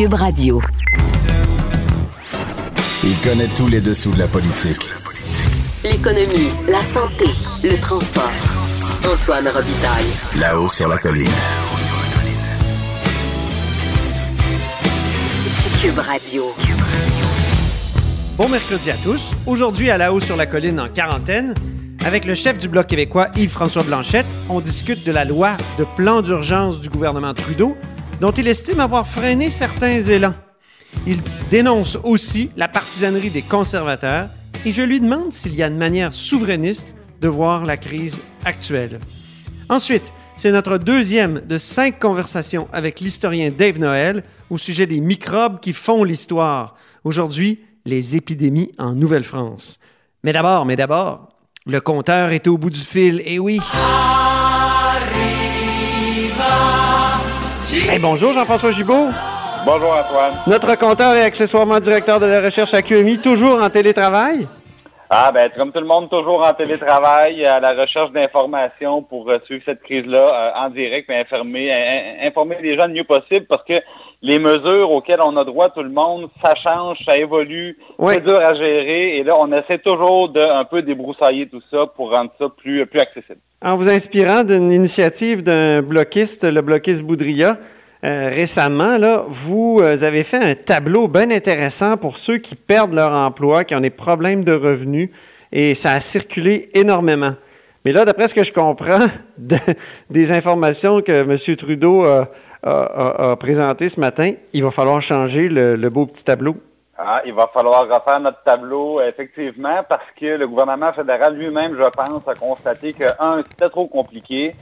Cube Radio. Il connaît tous les dessous de la politique. L'économie, la santé, le transport. Antoine Robitaille. Là-haut sur la colline. Cube Radio. Bon mercredi à tous. Aujourd'hui, à la haut sur la colline en quarantaine, avec le chef du Bloc québécois Yves-François Blanchette, on discute de la loi de plan d'urgence du gouvernement Trudeau, dont il estime avoir freiné certains élans. Il dénonce aussi la partisanerie des conservateurs et je lui demande s'il y a une manière souverainiste de voir la crise actuelle. Ensuite, c'est notre deuxième de cinq conversations avec l'historien Dave Noël au sujet des microbes qui font l'histoire. Aujourd'hui, les épidémies en Nouvelle-France. Mais d'abord, mais d'abord, le compteur est au bout du fil, et oui. Hey, bonjour Jean-François Gibault. Bonjour Antoine. Notre compteur et accessoirement directeur de la recherche à QMI, toujours en télétravail? Ah ben comme tout le monde, toujours en télétravail, à la recherche d'informations pour euh, suivre cette crise-là euh, en direct, mais informer, in- informer les gens le mieux possible parce que les mesures auxquelles on a droit tout le monde, ça change, ça évolue, Oui. c'est dur à gérer et là on essaie toujours de un peu débroussailler tout ça pour rendre ça plus, plus accessible. En vous inspirant d'une initiative d'un bloquiste, le bloquiste Boudria, euh, récemment, là, vous euh, avez fait un tableau bien intéressant pour ceux qui perdent leur emploi, qui ont des problèmes de revenus, et ça a circulé énormément. Mais là, d'après ce que je comprends de- des informations que M. Trudeau a- a présentées ce matin, il va falloir changer le, le beau petit tableau. Ah, il va falloir refaire notre tableau, effectivement, parce que le gouvernement fédéral lui-même, je pense, a constaté que, un, c'était trop compliqué,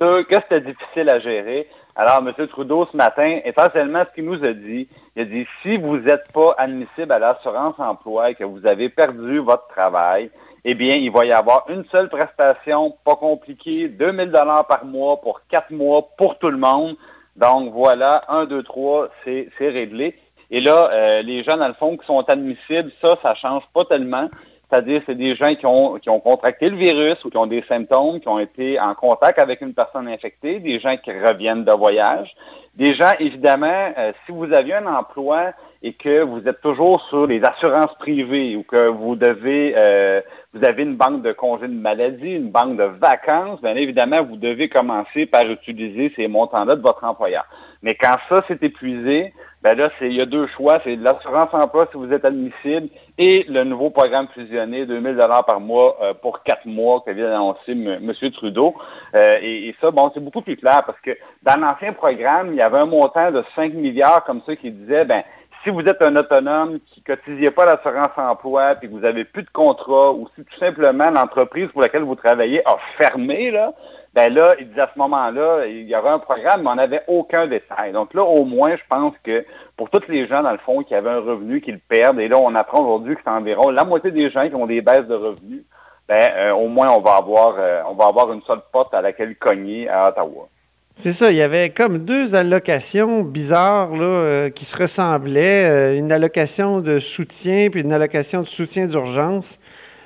deux, que c'était difficile à gérer. Alors, M. Trudeau, ce matin, essentiellement, ce qu'il nous a dit, il a dit, si vous n'êtes pas admissible à l'assurance emploi et que vous avez perdu votre travail, eh bien, il va y avoir une seule prestation, pas compliquée, 2000 dollars par mois pour quatre mois pour tout le monde. Donc, voilà, un, deux, trois, c'est c'est réglé. Et là, euh, les gens, dans le fond, qui sont admissibles, ça, ça change pas tellement. C'est-à-dire, c'est des gens qui ont, qui ont contracté le virus ou qui ont des symptômes, qui ont été en contact avec une personne infectée, des gens qui reviennent de voyage, des gens, évidemment, euh, si vous aviez un emploi et que vous êtes toujours sur les assurances privées ou que vous devez, euh, vous avez une banque de congés de maladie, une banque de vacances, bien évidemment, vous devez commencer par utiliser ces montants-là de votre employeur. Mais quand ça s'est épuisé, ben là, il y a deux choix. C'est l'assurance emploi si vous êtes admissible et le nouveau programme fusionné, 2000 dollars par mois euh, pour quatre mois que vient d'annoncer M. Trudeau. Euh, et, et ça, bon, c'est beaucoup plus clair parce que dans l'ancien programme, il y avait un montant de 5 milliards comme ça qui disait, ben, si vous êtes un autonome qui ne cotisiez pas l'assurance emploi puis que vous n'avez plus de contrat ou si tout simplement l'entreprise pour laquelle vous travaillez a fermé, là, ben là, il disait à ce moment-là, il y avait un programme, mais on n'avait aucun détail. Donc là, au moins, je pense que pour tous les gens, dans le fond, qui avaient un revenu, qui le perdent, et là, on apprend aujourd'hui que c'est environ la moitié des gens qui ont des baisses de revenus, ben, euh, au moins, on va avoir euh, une seule porte à laquelle cogner à Ottawa. C'est ça, il y avait comme deux allocations bizarres euh, qui se ressemblaient. une allocation de soutien puis une allocation de soutien d'urgence.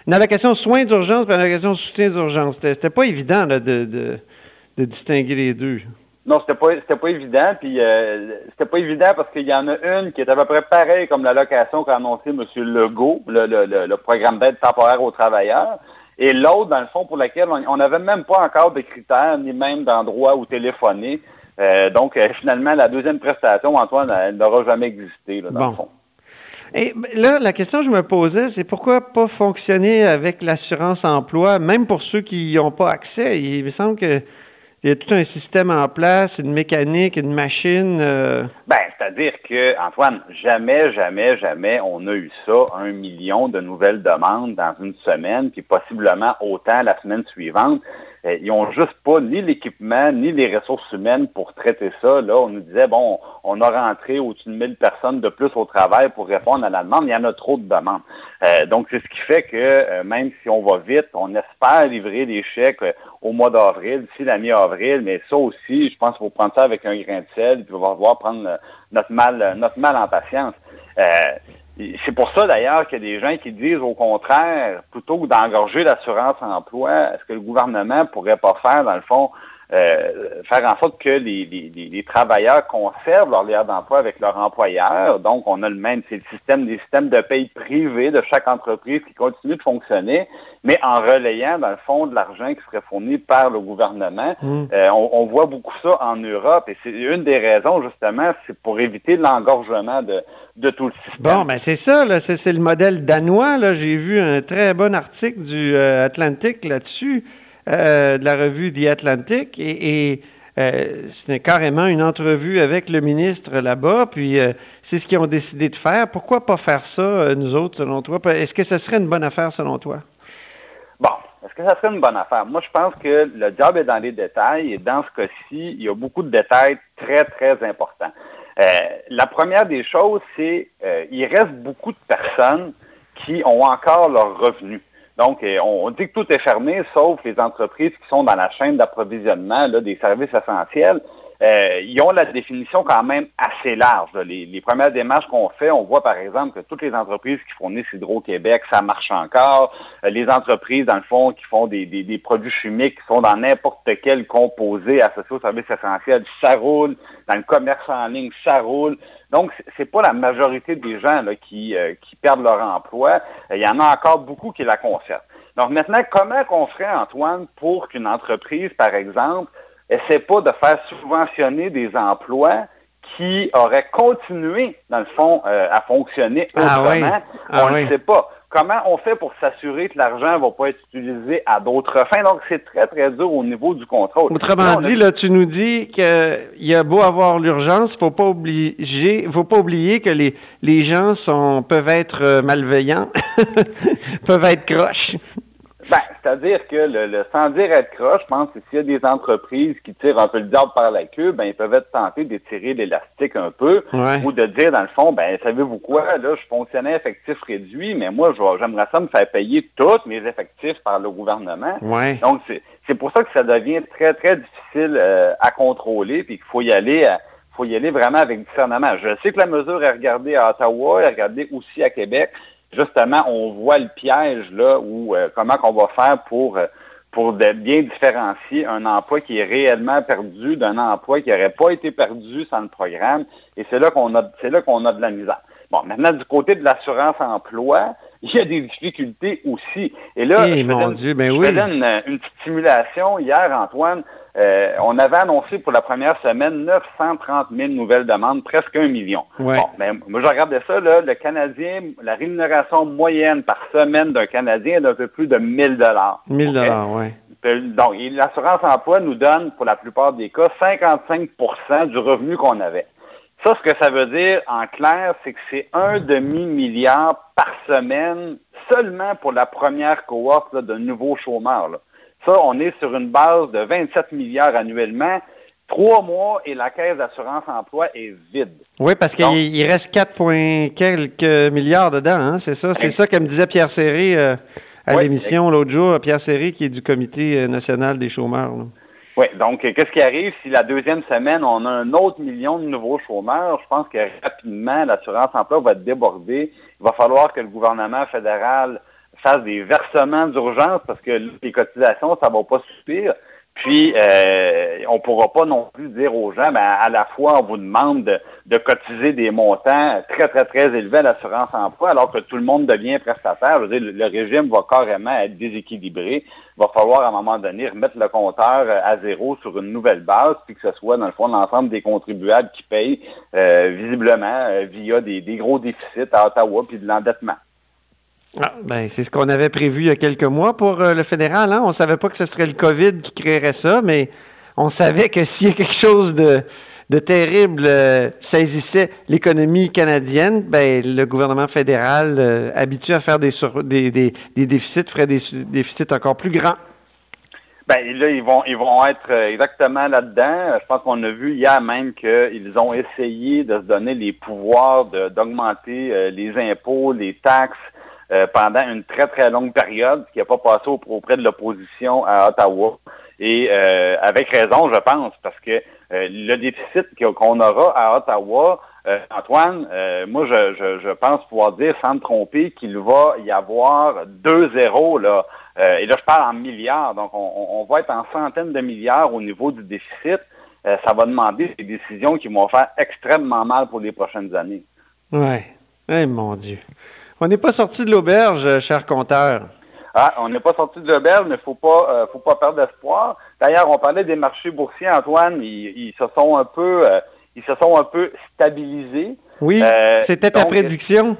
Une allocation soins d'urgence puis une allocation de soutien d'urgence. C'était, c'était pas évident là, de, de- de distinguer les deux. Non, c'était pas c'était pas évident, puis euh, c'était pas évident parce qu'il y en a une qui est à peu près pareille comme l'allocation qu'a annoncé M. Legault, le, le- le- le programme d'aide temporaire aux travailleurs, et l'autre, dans le fond, pour laquelle on n'avait même pas encore de critères, ni même d'endroit où téléphoner. Euh, donc, euh, finalement, la deuxième prestation, Antoine, elle n'aura jamais existé, là, dans Bon. le fond. Et là, la question que je me posais, c'est pourquoi pas fonctionner avec l'assurance emploi, même pour ceux qui n'y ont pas accès? Il me semble qu'il y a tout un système en place, une mécanique, une machine. euh, Ben, c'est-à-dire que, Antoine, jamais, jamais, jamais on a eu ça, un million de nouvelles demandes dans une semaine, puis possiblement autant la semaine suivante. Euh, ils n'ont juste pas ni l'équipement, ni les ressources humaines pour traiter ça. Là, on nous disait, bon, on a rentré au-dessus de 1000 personnes de plus au travail pour répondre à la demande. Il y en a trop de demandes. Euh, donc, c'est ce qui fait que euh, même si on va vite, on espère livrer des chèques au mois d'avril, d'ici la mi-avril, mais ça aussi, je pense qu'il faut prendre ça avec un grain de sel, puis on va voir prendre notre mal, notre mal en patience. C'est pour ça d'ailleurs qu'il y a des gens qui disent au contraire, plutôt que d'engorger l'assurance emploi, est-ce que le gouvernement pourrait pas faire, dans le fond, euh, faire en sorte que les, travailleurs conservent leur lien d'emploi avec leur employeur. Donc, on a le même, c'est le système des systèmes de paye privés de chaque entreprise qui continue de fonctionner, mais en relayant, dans le fond, de l'argent qui serait fourni par le gouvernement. Mmh. Euh, on, voit beaucoup ça en Europe et c'est une des raisons, justement, c'est pour éviter l'engorgement de, de tout le système. Bon, ben c'est ça, c'est le modèle danois. J'ai vu un très bon article du euh, Atlantic là-dessus. Euh, de la revue The Atlantic et, euh, c'était carrément une entrevue avec le ministre là-bas, puis euh, c'est ce qu'ils ont décidé de faire. Pourquoi pas faire ça, nous autres, selon toi? Est-ce que ce serait une bonne affaire, selon toi? Bon, est-ce que ça serait une bonne affaire? Moi, je pense que le job est dans les détails, et dans ce cas-ci, il y a beaucoup de détails très, très importants. la première des choses, c'est qu'il reste beaucoup de personnes qui ont encore leurs revenus. Donc, euh, on, dit que tout est fermé, sauf les entreprises qui sont dans la chaîne d'approvisionnement des services essentiels. Euh, ils ont la définition quand même assez large. Les, premières démarches qu'on fait, on voit par exemple que toutes les entreprises qui fournissent Hydro-Québec, ça marche encore. Euh, les entreprises, dans le fond, qui font des, produits chimiques qui sont dans n'importe quel composé associé aux services essentiels, ça roule. Dans le commerce en ligne, ça roule. Donc, ce n'est pas la majorité des gens qui, euh, qui perdent leur emploi. Il y en a encore beaucoup qui la conservent. Donc maintenant, comment qu'on ferait, Antoine, pour qu'une entreprise, par exemple, essaie pas de faire subventionner des emplois qui auraient continué, dans le fond, euh, à fonctionner ah autrement. Ah on ne sait pas. Comment on fait pour s'assurer que l'argent ne va pas être utilisé à d'autres fins? Donc, c'est très, très dur au niveau du contrôle. Autrement dit, là, tu nous dis qu'il y a beau avoir l'urgence, il ne faut pas obliger, faut pas oublier que les, les gens sont, peuvent être euh, malveillants, peuvent être croches. Ben, c'est-à-dire que le, sans dire être croche, je pense que s'il y a des entreprises qui tirent un peu le diable par la queue, ben, ils peuvent être tentés d'étirer l'élastique un peu ou de dire, dans le fond, ben, savez-vous quoi, là, je fonctionnais effectif réduit, mais moi, j'aimerais ça me faire payer tous mes effectifs par le gouvernement. Donc, c'est pour ça que ça devient très, très difficile euh, à contrôler, puis qu'il faut y aller à, faut y aller vraiment avec discernement. Je sais que la mesure est regardée à Ottawa, est regardée aussi à Québec, justement, on voit le piège là où euh, comment qu'on va faire pour euh, pour bien différencier un emploi qui est réellement perdu d'un emploi qui n'aurait pas été perdu sans le programme. Et c'est là qu'on a c'est là qu'on a de la misère. Bon, maintenant du côté de l'assurance emploi, il y a des difficultés aussi. Et là, eh, je, mon Dieu, ben oui. une, une petite simulation hier, Antoine. Euh, on avait annoncé pour la première semaine 930 000 nouvelles demandes, presque un million. Bon, ben, moi, je regardais ça, là, le Canadien, la rémunération moyenne par semaine d'un Canadien est d'un peu plus de 1000 dollars. 1000 dollars, oui. Donc, l'assurance emploi nous donne, pour la plupart des cas, 55% du revenu qu'on avait. Ça, ce que ça veut dire, en clair, c'est que c'est un demi-milliard par semaine seulement pour la première cohorte de nouveaux chômeurs. Là. Ça, on est sur une base de 27 milliards annuellement. Trois mois et la caisse d'assurance emploi est vide. Oui, parce qu'il reste 4, quelques milliards dedans, hein, c'est ça? C'est ça que me disait Pierre Serré euh, à l'émission l'autre jour, Pierre Serré qui est du Comité euh, national des chômeurs. Oui, donc qu'est-ce qui arrive si la deuxième semaine, on a un autre million de nouveaux chômeurs? Je pense que rapidement, l'assurance emploi va déborder. Il va falloir que le gouvernement fédéral fasse des versements d'urgence parce que les cotisations, ça ne va pas suffire. Puis, euh, on ne pourra pas non plus dire aux gens, ben, à la fois, on vous demande de, cotiser des montants très, très, très élevés à l'assurance emploi, alors que tout le monde devient prestataire. Je veux dire, le, régime va carrément être déséquilibré. Il va falloir, à un moment donné, remettre le compteur à zéro sur une nouvelle base, puis que ce soit, dans le fond, l'ensemble des contribuables qui payent euh, visiblement euh, via des, des gros déficits à Ottawa, puis de l'endettement. Ah, ben, c'est ce qu'on avait prévu il y a quelques mois pour euh, le fédéral. Hein? On ne savait pas que ce serait le COVID qui créerait ça, mais on savait que s'il y a quelque chose de, terrible euh, saisissait l'économie canadienne, ben, le gouvernement fédéral, euh, habitué à faire des, des, des, déficits, ferait des déficits encore plus grands. Ben là, ils vont, ils vont être exactement là-dedans. Je pense qu'on a vu hier même qu'ils ont essayé de se donner les pouvoirs d'augmenter les impôts, les taxes euh, pendant une très, très longue période, qui n'a pas passé auprès de l'opposition à Ottawa. Et avec raison, je pense, parce que le déficit qu'on aura à Ottawa, Antoine, moi, je, pense pouvoir dire, sans me tromper, qu'il va y avoir 2-0 là, euh, et là, je parle en milliards. Donc, on, va être en centaines de milliards au niveau du déficit. Euh, ça va demander des décisions qui vont faire extrêmement mal pour les prochaines années. Oui. Eh, mon Dieu. On n'est pas sorti de l'auberge, cher compteur. Ah, on n'est pas sorti de l'auberge, mais il ne faut pas, euh, faut pas perdre d'espoir. D'ailleurs, on parlait des marchés boursiers, Antoine. Ils, se sont un peu, ils se sont un peu stabilisés. Oui, c'était ta prédiction.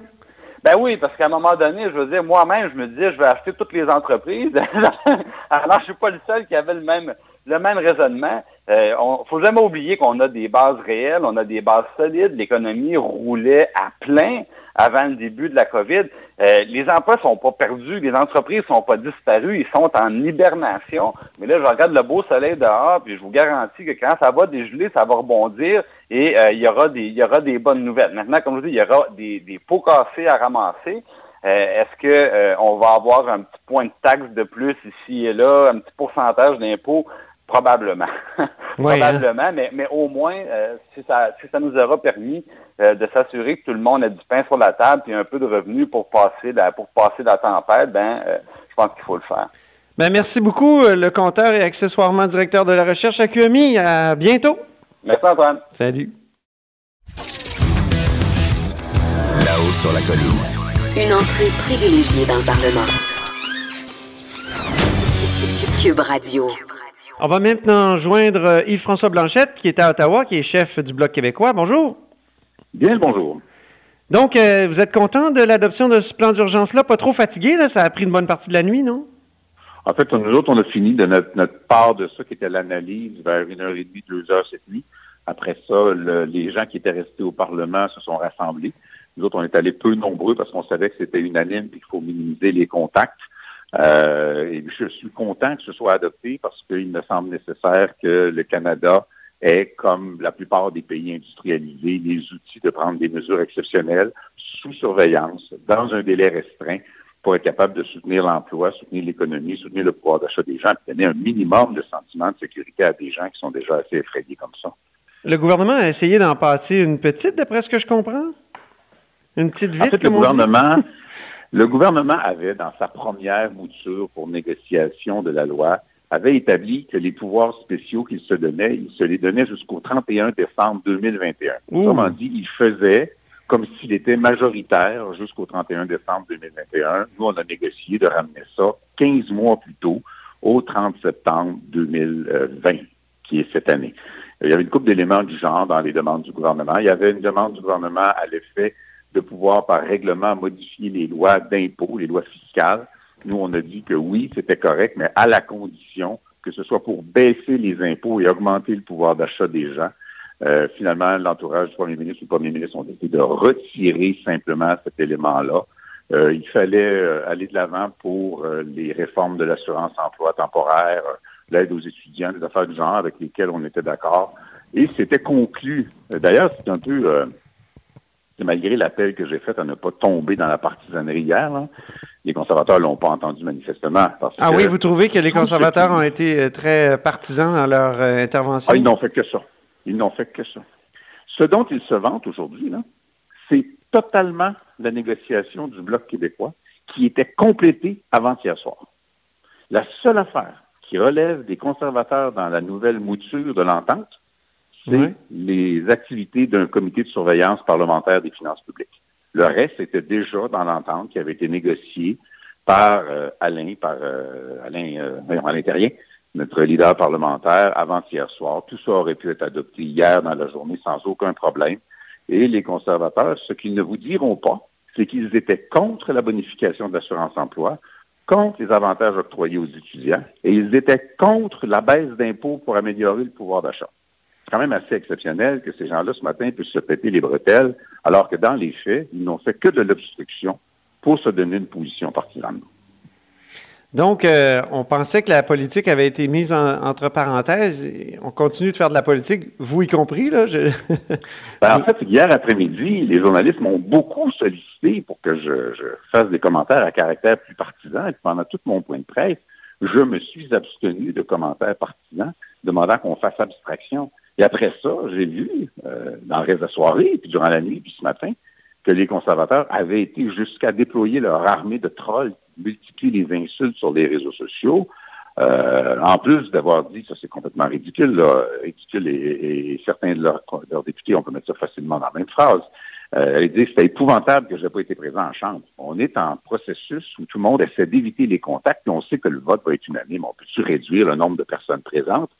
Ben oui, parce qu'à un moment donné, je veux dire, moi-même, je me disais, je vais acheter toutes les entreprises. Alors, je ne suis pas le seul qui avait le même, le même raisonnement. Il euh, ne faut jamais oublier qu'on a des bases réelles, on a des bases solides. L'économie roulait à plein avant le début de la COVID. Euh, les emplois ne sont pas perdus, les entreprises ne sont pas disparues, ils sont en hibernation. Mais là, je regarde le beau soleil dehors, puis je vous garantis que quand ça va dégeler, ça va rebondir et euh, il, y aura des, il y aura des bonnes nouvelles. Maintenant, comme je vous dis, il y aura des, des pots cassés à ramasser. Euh, est-ce qu'on va avoir un petit point de taxe de plus ici et là, un petit pourcentage d'impôt? Probablement. Probablement, hein? mais, mais au moins, si, ça, si ça nous aura permis euh, de s'assurer que tout le monde a du pain sur la table et un peu de revenus pour passer la, pour passer la tempête, ben, euh, je pense qu'il faut le faire. Ben, merci beaucoup, euh, le compteur et accessoirement directeur de la recherche à QMI. À bientôt. Merci, Antoine. Salut. Là-haut sur la colline. Une entrée privilégiée dans le Parlement. Cube Radio. On va maintenant joindre Yves-François Blanchette, qui est à Ottawa, qui est chef du Bloc québécois. Bonjour. Bien le bonjour. Donc, euh, vous êtes content de l'adoption de ce plan d'urgence-là? Pas trop fatigué, là? Ça a pris une bonne partie de la nuit, non? En fait, nous autres, on a fini de notre, part de ça, qui était l'analyse, vers une heure et demie, deux heures cette nuit. Après ça, les gens qui étaient restés au Parlement se sont rassemblés. Nous autres, on est allés peu nombreux parce qu'on savait que c'était unanime et qu'il faut minimiser les contacts. Euh, et je suis content que ce soit adopté parce qu'il me semble nécessaire que le Canada est, comme la plupart des pays industrialisés, les outils de prendre des mesures exceptionnelles sous surveillance, dans un délai restreint, pour être capable de soutenir l'emploi, soutenir l'économie, soutenir le pouvoir d'achat des gens, et donner un minimum de sentiment de sécurité à des gens qui sont déjà assez effrayés comme ça. Le gouvernement a essayé d'en passer une petite, d'après ce que je comprends? Une petite vite, en fait, le gouvernement, le gouvernement avait, dans sa première mouture pour négociation de la loi, avait établi que les pouvoirs spéciaux qu'il se donnait, il se les donnait jusqu'au 31 décembre 2021. Autrement dit, il faisait comme s'il était majoritaire jusqu'au 31 décembre 2021. Nous, on a négocié de ramener ça 15 mois plus tôt, au 30 septembre 2020, qui est cette année. Il y avait une couple d'éléments du genre dans les demandes du gouvernement. Il y avait une demande du gouvernement à l'effet de pouvoir, par règlement, modifier les lois d'impôt, les lois fiscales, nous, on a dit que oui, c'était correct, mais à la condition que ce soit pour baisser les impôts et augmenter le pouvoir d'achat des gens. Euh, finalement, l'entourage du premier ministre ou le premier ministre ont décidé de retirer simplement cet élément-là. Euh, il fallait euh, aller de l'avant pour les réformes de l'assurance-emploi temporaire, l'aide aux étudiants, des affaires du genre avec lesquelles on était d'accord. Et c'était conclu. D'ailleurs, c'est un peu, malgré l'appel que j'ai fait à ne pas tomber dans la partisanerie hier, là, les conservateurs ne l'ont pas entendu manifestement. ah oui, vous trouvez que les conservateurs ont été euh, très euh, partisans dans leur euh, intervention? Ah, ils n'ont fait que ça. Ils n'ont fait que ça. Ce dont ils se vantent aujourd'hui, c'est totalement la négociation du Bloc québécois qui était complétée avant-hier soir. La seule affaire qui relève des conservateurs dans la nouvelle mouture de l'entente, c'est les activités d'un comité de surveillance parlementaire des finances publiques. Le reste était déjà dans l'entente qui avait été négociée par euh, Alain, par euh, Alain, euh, Alain notre leader parlementaire, avant-hier soir. Tout ça aurait pu être adopté hier dans la journée sans aucun problème. Et les conservateurs, ce qu'ils ne vous diront pas, c'est qu'ils étaient contre la bonification de l'assurance-emploi, contre les avantages octroyés aux étudiants, et ils étaient contre la baisse d'impôts pour améliorer le pouvoir d'achat c'est quand même assez exceptionnel que ces gens-là, ce matin, puissent se péter les bretelles, alors que dans les faits, ils n'ont fait que de l'obstruction pour se donner une position partisane. Donc, euh, on pensait que la politique avait été mise entre parenthèses. On continue de faire de la politique, vous y compris, là. Ben, en fait, hier après-midi, les journalistes m'ont beaucoup sollicité pour que je, fasse des commentaires à caractère plus partisan. Et pendant tout mon point de presse, je me suis abstenu de commentaires partisans, demandant qu'on fasse abstraction. Et après ça, j'ai vu, euh, dans le reste de la soirée, puis durant la nuit, puis ce matin, que les conservateurs avaient été jusqu'à déployer leur armée de trolls multiplient les insultes sur les réseaux sociaux. Euh, en plus d'avoir dit, ça c'est complètement ridicule, ridicule et, certains de leurs, députés, on peut mettre ça facilement dans la même phrase, elle dit c'était épouvantable que je n'ai pas été présent en chambre. On est en processus où tout le monde essaie d'éviter les contacts, et on sait que le vote va être unanime. On peut-tu réduire le nombre de personnes présentes?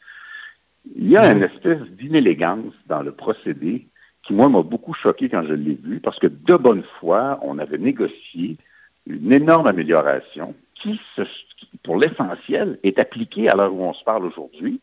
Il y a une espèce d'inélégance dans le procédé qui, moi, m'a beaucoup choqué quand je l'ai vu, parce que de bonne foi, on avait négocié une énorme amélioration qui, pour l'essentiel, est appliquée à l'heure où on se parle aujourd'hui.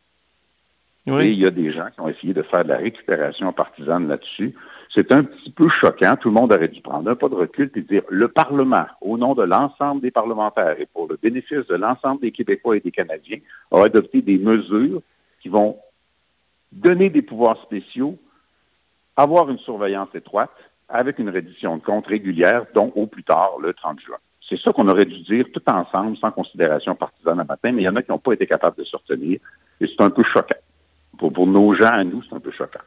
Et il y a des gens qui ont essayé de faire de la récupération partisane là-dessus. C'est un petit peu choquant. Tout le monde aurait dû prendre un pas de recul et dire le Parlement, au nom de l'ensemble des parlementaires et pour le bénéfice de l'ensemble des Québécois et des Canadiens, a adopté des mesures qui vont donner des pouvoirs spéciaux, avoir une surveillance étroite, avec une reddition de compte régulière, dont au plus tard le 30 juin. C'est ça qu'on aurait dû dire tout ensemble, sans considération partisane à matin, mais il y en a qui n'ont pas été capables de se retenir, et c'est un peu choquant. Pour, nos gens, à nous, c'est un peu choquant.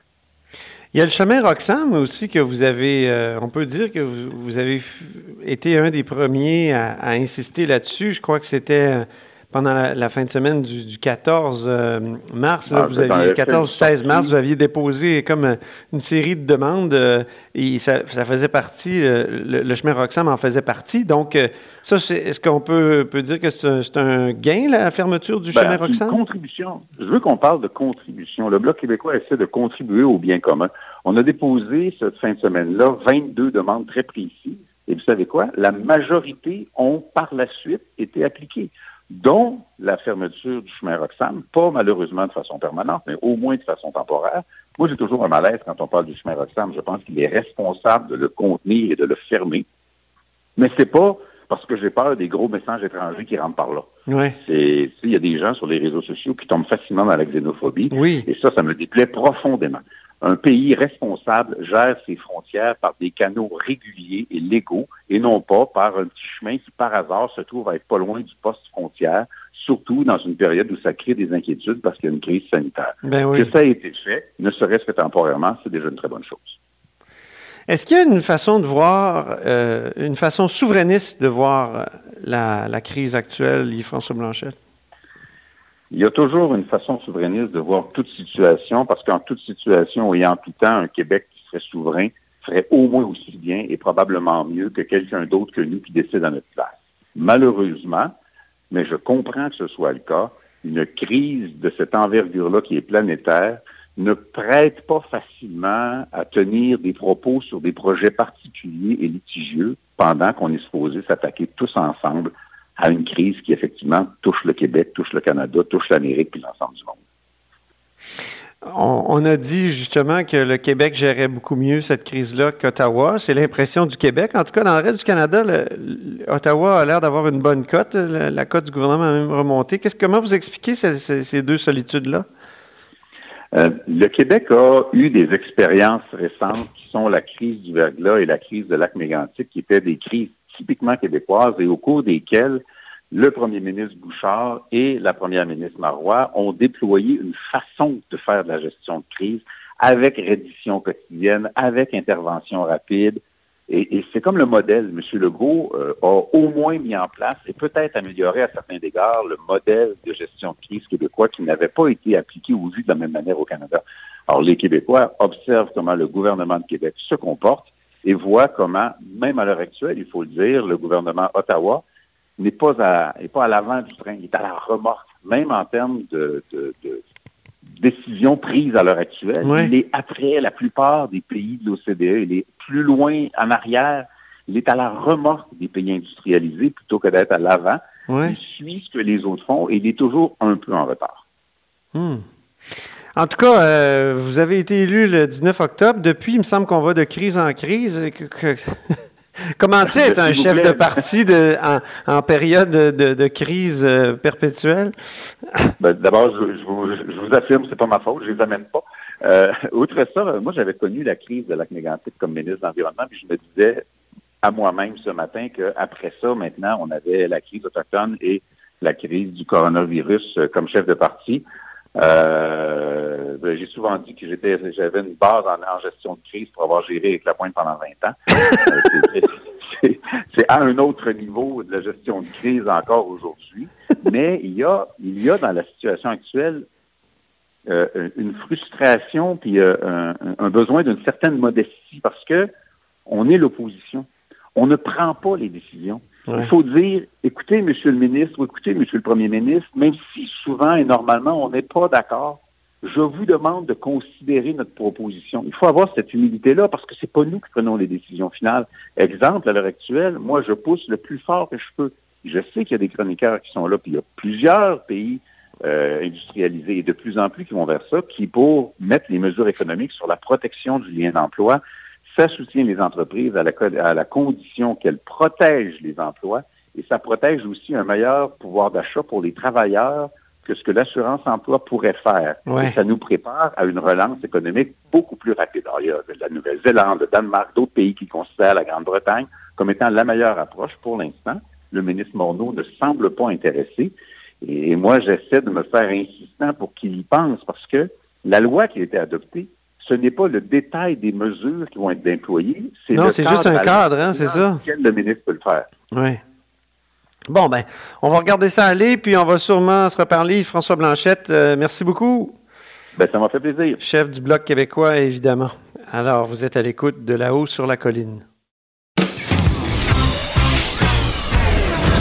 Il y a le chemin Roxham aussi que vous avez, euh, on peut dire que vous, avez été un des premiers à insister là-dessus. Je crois que c'était euh, pendant la, fin de semaine du, 14 euh, mars, ah, vous aviez 14-16 mars, vous aviez déposé comme euh, une série de demandes euh, et ça, faisait partie, le, chemin Roxham en faisait partie. Donc, ça, est-ce qu'on peut, peut, dire que c'est un, gain, la fermeture du ben, chemin Roxham? Une contribution. Je veux qu'on parle de contribution. Le Bloc québécois essaie de contribuer au bien commun. On a déposé cette fin de semaine-là 22 demandes très précises. Et vous savez quoi? La majorité ont par la suite été appliquées dont la fermeture du chemin Roxham, pas malheureusement de façon permanente, mais au moins de façon temporaire. Moi, j'ai toujours un malaise quand on parle du chemin Roxham. Je pense qu'il est responsable de le contenir et de le fermer. Mais c'est pas parce que j'ai peur des gros messages étrangers qui rentrent par là. C'est, il y a des gens sur les réseaux sociaux qui tombent facilement dans la xénophobie. Oui. Et ça, ça me déplaît profondément un pays responsable gère ses frontières par des canaux réguliers et légaux et non pas par un petit chemin qui, par hasard, se trouve à être pas loin du poste frontière, surtout dans une période où ça crée des inquiétudes parce qu'il y a une crise sanitaire. Ben que ça ait été fait, ne serait-ce que temporairement, c'est déjà une très bonne chose. Est-ce qu'il y a une façon de voir, euh, une façon souverainiste de voir la, la crise actuelle, Yves-François Blanchette? Il y a toujours une façon souverainiste de voir toute situation, parce qu'en toute situation et en tout temps, un Québec qui serait souverain ferait au moins aussi bien et probablement mieux que quelqu'un d'autre que nous qui décide à notre place. Malheureusement, mais je comprends que ce soit le cas, une crise de cette envergure-là qui est planétaire ne prête pas facilement à tenir des propos sur des projets particuliers et litigieux pendant qu'on est supposé s'attaquer tous ensemble à une crise qui, effectivement, touche le Québec, touche le Canada, touche l'Amérique puis l'ensemble du monde. On, a dit justement que le Québec gérait beaucoup mieux cette crise-là qu'Ottawa. C'est l'impression du Québec. En tout cas, dans le reste du Canada, Ottawa a l'air d'avoir une bonne cote. La, cote du gouvernement a même remonté. comment vous expliquez ces, deux solitudes-là? Euh, le Québec a eu des expériences récentes qui sont la crise du verglas et la crise de lac mégantic, qui étaient des crises typiquement québécoises et au cours desquelles le premier ministre Bouchard et la première ministre Marois ont déployé une façon de faire de la gestion de crise avec reddition quotidienne, avec intervention rapide. Et, c'est comme le modèle. M. Legault euh, a au moins mis en place et peut-être amélioré à certains égards le modèle de gestion de crise québécois qui n'avait pas été appliqué ou vu de la même manière au Canada. Alors, les Québécois observent comment le gouvernement de Québec se comporte et voit comment, même à l'heure actuelle, il faut le dire, le gouvernement Ottawa n'est pas à, pas à l'avant du train, il est à la remorque, même en termes de, décisions prises à l'heure actuelle. Il est après la plupart des pays de l'OCDE, il est plus loin en arrière, il est à la remorque des pays industrialisés plutôt que d'être à l'avant. Il suit ce que les autres font et il est toujours un peu en retard. Hmm. En tout cas, euh, vous avez été élu le 19 octobre. Depuis, il me semble qu'on va de crise en crise. Commencez à être un chef de parti de, en, en période de, de- de crise euh, perpétuelle? Ben, D'abord, je, je vous, je vous affirme, c'est pas ma faute, je les amène pas. Euh, outre ça, moi, j'avais connu la crise de lac mégantic comme ministre de l'Environnement, puis je me disais à moi-même ce matin qu'après ça, maintenant, on avait la crise autochtone et la crise du coronavirus comme chef de parti. Euh, ben, J'ai souvent dit que j'étais, j'avais une base en, en gestion de crise pour avoir géré avec la pointe pendant 20 ans. Euh, c'est- à un autre niveau de la gestion de crise encore aujourd'hui. Mais il y a, il y a dans la situation actuelle euh, une frustration puis euh, un, un besoin d'une certaine modestie parce que on est l'opposition. On ne prend pas les décisions. Il faut dire, écoutez, Monsieur le ministre, ou écoutez, Monsieur le Premier ministre, même si souvent et normalement on n'est pas d'accord, je vous demande de considérer notre proposition. Il faut avoir cette humilité-là parce que c'est pas nous qui prenons les décisions finales. Exemple, à l'heure actuelle, moi, je pousse le plus fort que je peux. Je sais qu'il y a des chroniqueurs qui sont là, puis il y a plusieurs pays euh, industrialisés et de plus en plus qui vont vers ça, qui, pour mettre les mesures économiques sur la protection du lien d'emploi, ça soutient les entreprises à la, co- à la condition qu'elles protègent les emplois et ça protège aussi un meilleur pouvoir d'achat pour les travailleurs que ce que l'assurance emploi pourrait faire. Ouais. Et ça nous prépare à une relance économique beaucoup plus rapide. Alors, il y a la Nouvelle-Zélande, le Danemark, d'autres pays qui considèrent la Grande-Bretagne comme étant la meilleure approche pour l'instant. Le ministre Morneau ne semble pas intéressé. Et moi, j'essaie de me faire insistant pour qu'il y pense parce que la loi qui a été adoptée, ce n'est pas le détail des mesures qui vont être déployées, c'est Non, le c'est juste un cadre, hein, c'est ça? lequel le ministre peut le faire. Oui. Bon, ben, on va regarder ça aller, puis on va sûrement se reparler. François Blanchette, euh, merci beaucoup. Ben, ça m'a fait plaisir. Chef du Bloc québécois, évidemment. Alors, vous êtes à l'écoute de là-haut sur la colline.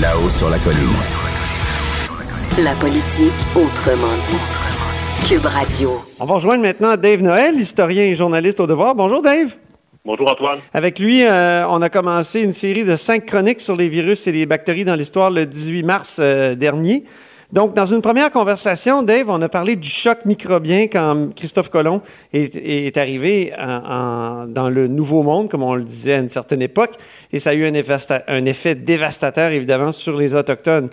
Là-haut sur la colline. La politique autrement dit. Cube Radio. On va rejoindre maintenant Dave Noël, historien et journaliste au devoir. Bonjour, Dave. Bonjour Antoine. Avec lui, euh, on a commencé une série de cinq chroniques sur les virus et les bactéries dans l'histoire le 18 mars euh, dernier. Donc, dans une première conversation, Dave, on a parlé du choc microbien quand Christophe Colomb est, est arrivé en- en- dans le Nouveau Monde, comme on le disait à une certaine époque, et ça a eu un effet dévastateur, évidemment, sur les Autochtones.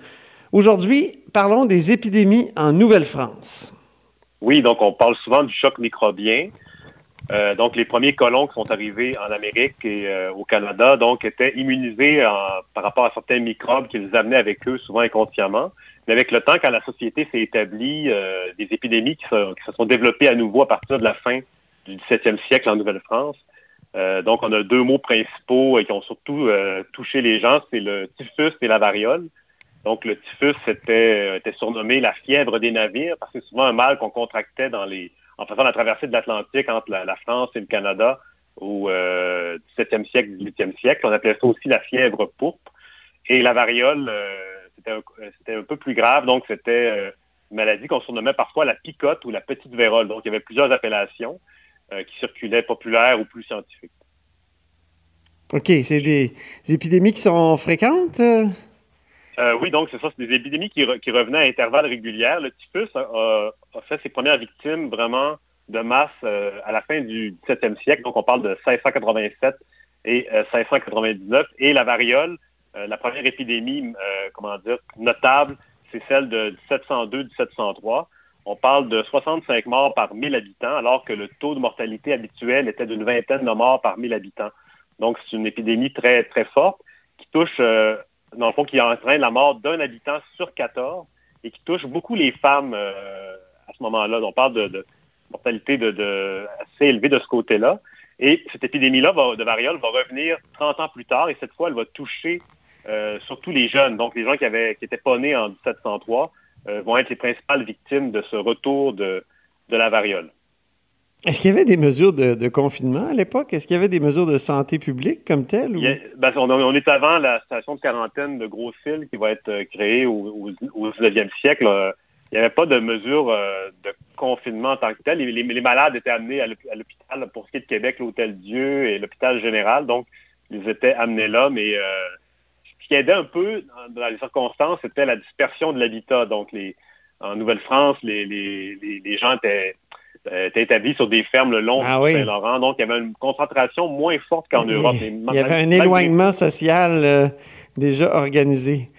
Aujourd'hui, parlons des épidémies en Nouvelle-France. Oui, donc on parle souvent du choc microbien. Euh, donc les premiers colons qui sont arrivés en Amérique et euh, au Canada donc étaient immunisés par rapport à certains microbes qu'ils amenaient avec eux souvent inconsciemment. Mais avec le temps, quand la société s'est établie, euh, des épidémies qui se, sont développées à nouveau à partir de la fin du 17e siècle en Nouvelle-France. Donc on a deux mots principaux qui ont surtout touché les gens, c'est le typhus et la variole. Donc le typhus était, était surnommé la fièvre des navires parce que c'est souvent un mal qu'on contractait en faisant la traversée de l'Atlantique entre la, France et le Canada au euh, 17e siècle, 18e siècle. On appelait ça aussi la fièvre pourpre. Et la variole, euh, c'était un, peu plus grave. Donc c'était euh, une maladie qu'on surnommait parfois la picote ou la petite vérole. Donc il y avait plusieurs appellations euh, qui circulaient populaires ou plus scientifiques. OK, c'est des épidémies qui sont fréquentes? Euh? Oui, donc c'est ça, c'est des épidémies qui, re- qui revenaient à intervalles réguliers. Le typhus a, fait ses premières victimes vraiment de masse euh, à la fin du 17e siècle. Donc on parle de 1687 et euh, 1699. Et la variole, euh, la première épidémie, comment dire, notable, c'est celle de 1702-1703. On parle de 65 morts par 1000 habitants, alors que le taux de mortalité habituel était d'une vingtaine de morts par 1000 habitants. Donc c'est une épidémie très, très forte qui touche dans le fond, qui entraîne la mort d'un habitant sur 14 et qui touche beaucoup les femmes euh, à ce moment-là. On parle de, mortalité de, assez élevée de ce côté-là. Et cette épidémie-là de variole va revenir 30 ans plus tard et cette fois, elle va toucher euh, surtout les jeunes. Donc, les gens qui avaient qui n'étaient pas nés en 1703 euh, vont être les principales victimes de ce retour de, de la variole. Est-ce qu'il y avait des mesures de, confinement à l'époque? Est-ce qu'il y avait des mesures de santé publique comme telles? ben, on, est avant la station de quarantaine de Gros-Fil qui va être euh, créée au, au, au 19e siècle. Euh, Il n'y avait pas de mesures euh, de confinement en tant que tel. Les, malades étaient amenés à l'hôp- à l'hôpital, pour ce qui est de Québec, l'Hôtel Dieu et l'hôpital général. Donc, ils étaient amenés là, mais ce qui aidait un peu dans, les circonstances, c'était la dispersion de l'habitat. Donc, en Nouvelle-France, les gens étaient euh, étaient établis sur des fermes le long Ah du oui. Saint-Laurent. Donc, il y avait une concentration moins forte qu'en Europe. Mais Il y avait un malgré- éloignement social euh, déjà organisé.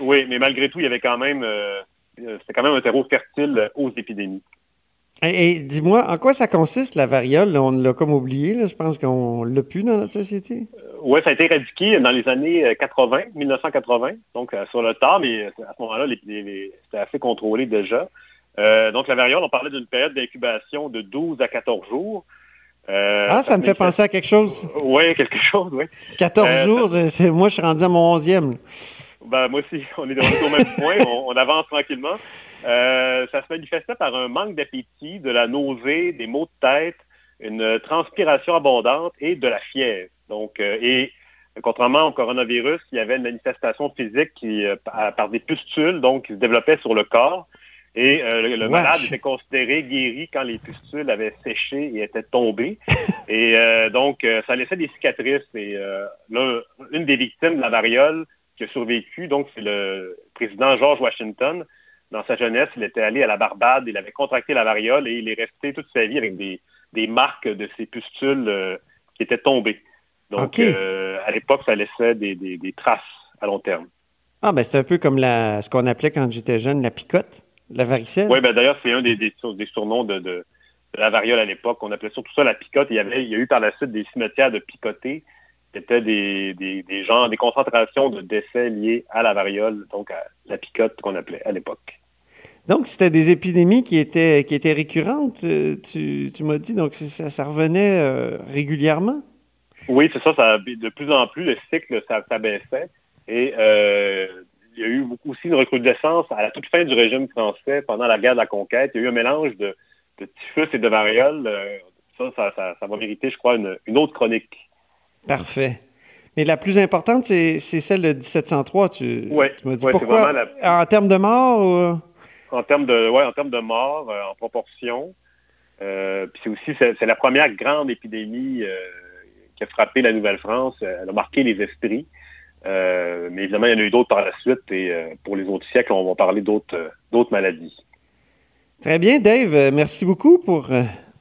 Oui, mais malgré tout, il y avait quand même, euh, c'était quand même un terreau fertile aux épidémies. Et, et dis-moi, en quoi ça consiste la variole? On l'a comme oublié, là. je pense qu'on l'a plus dans notre société. Oui, ça a été éradiqué dans les années euh, 80, 1980, donc euh, sur le tard, mais à ce moment-là, c'était assez contrôlé déjà. Euh, donc la variole, on parlait d'une période d'incubation de 12 à 14 jours. Euh, ah, ça me fait penser à quelque chose. Oui, quelque chose, oui. 14 Euh, jours, c'est- moi je suis rendu à mon 11e. Ben, moi aussi, on est, au même point, on, on avance tranquillement. Ça se manifestait par un manque d'appétit, de la nausée, des maux de tête, une transpiration abondante et de la fièvre. Donc, et contrairement au coronavirus, il y avait une manifestation physique qui, par, par des pustules, donc qui se développaient sur le corps. Et euh, le, malade était considéré guéri quand les pustules avaient séché et étaient tombées. et euh, donc, euh, ça laissait des cicatrices. Et euh, là, une des victimes de la variole qui a survécu, donc c'est le président George Washington. Dans sa jeunesse, il était allé à la Barbade, il avait contracté la variole et il est resté toute sa vie avec des, des marques de ces pustules qui étaient tombées. Donc, à l'époque, ça laissait des, des- des traces à long terme. Ah, ben c'est un peu comme la, ce qu'on appelait quand j'étais jeune la picote, la varicelle? Oui, ben d'ailleurs, c'est un des, des, sur- des surnoms de, de- de la variole à l'époque. On appelait surtout ça la picote. Il y, avait, il y a eu par la suite des cimetières de picotés. C'était des, des, des gens, des concentrations de décès liés à la variole, donc à la picote qu'on appelait à l'époque. Donc, c'était des épidémies qui étaient, qui étaient récurrentes, euh, tu, tu m'as dit, donc ça, ça revenait euh, régulièrement? Oui, c'est ça, ça. De plus en plus, le cycle ça- s'abaissait. Et euh, il y a eu beaucoup aussi une recrudescence à la toute fin du régime français pendant la guerre de la conquête. Il y a eu un mélange de, de typhus et de variole. Euh, ça, ça, ça, ça va mériter, je crois, une, une autre chronique. Parfait. Mais la plus importante, c'est celle de 1703, tu, Ouais, tu m'as dit. ouais, Pourquoi? vraiment En termes de mort ou... En termes de, ouais, en termes de morts, euh, en proportion. Euh, puis c'est aussi, c'est la première grande épidémie euh, qui a frappé la Nouvelle-France. Elle a marqué les esprits. Euh, mais évidemment, il y en a eu d'autres par la suite. Et euh, pour les autres siècles, on va parler d'autres euh, d'autres maladies. Très bien, Dave. Merci beaucoup pour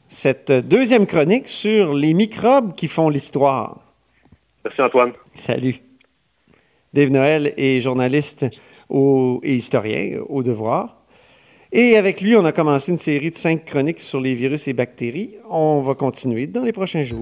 cette deuxième chronique sur les microbes qui font l'histoire. Merci Antoine. Salut. Dave Noël est journaliste au- et historien au devoir. Et avec lui, on a commencé une série de cinq chroniques sur les virus et bactéries. On va continuer dans les prochains jours.